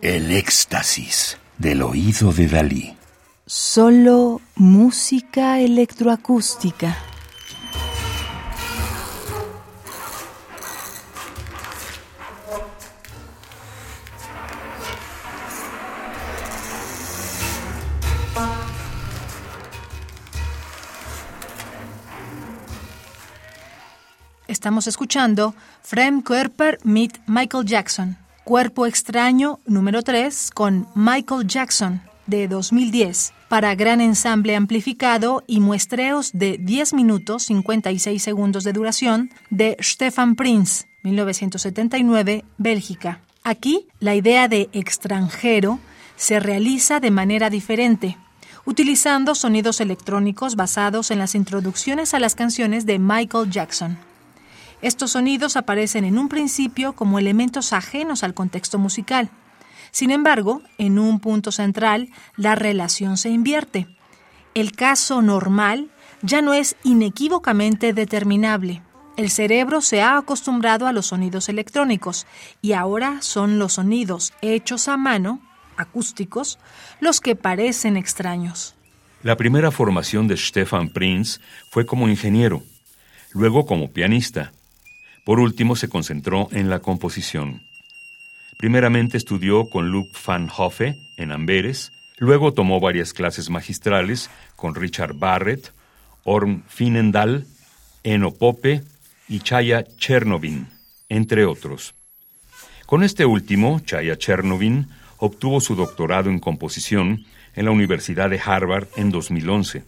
El éxtasis del oído de Dalí. Solo música electroacústica. Estamos escuchando Frem Körper mit Michael Jackson, Cuerpo extraño número 3 con Michael Jackson de 2010 para gran ensamble amplificado y muestreos de 10 minutos 56 segundos de duración de Stefan Prinz, 1979, Bélgica. Aquí la idea de extranjero se realiza de manera diferente, utilizando sonidos electrónicos basados en las introducciones a las canciones de Michael Jackson. Estos sonidos aparecen en un principio como elementos ajenos al contexto musical. Sin embargo, en un punto central, la relación se invierte. El caso normal ya no es inequívocamente determinable. El cerebro se ha acostumbrado a los sonidos electrónicos y ahora son los sonidos hechos a mano, acústicos, los que parecen extraños. La primera formación de Stefan Prinz fue como ingeniero, luego como pianista por último, se concentró en la composición. Primeramente estudió con Luc van Hoffe en Amberes, luego tomó varias clases magistrales con Richard Barrett, Orm Finendal, Eno Pope y Chaya Chernovin, entre otros. Con este último, Chaya Chernovin, obtuvo su doctorado en composición en la Universidad de Harvard en 2011.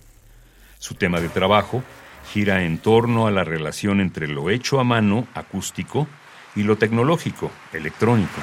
Su tema de trabajo gira en torno a la relación entre lo hecho a mano, acústico, y lo tecnológico, electrónico.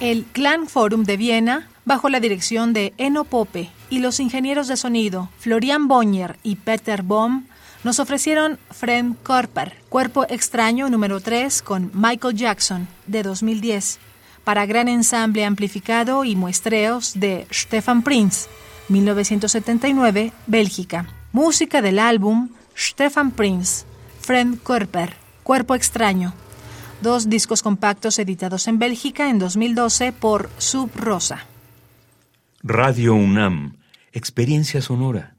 El Clan Forum de Viena, bajo la dirección de Eno Pope y los ingenieros de sonido Florian Bonnier y Peter Bohm, nos ofrecieron Frem Körper, Cuerpo Extraño número 3 con Michael Jackson, de 2010, para gran ensamble amplificado y muestreos de Stefan Prinz, 1979, Bélgica. Música del álbum Stefan Prinz, Frem Körper, Cuerpo Extraño, dos discos compactos editados en Bélgica en 2012 por Sub Rosa. Radio UNAM, Experiencia Sonora.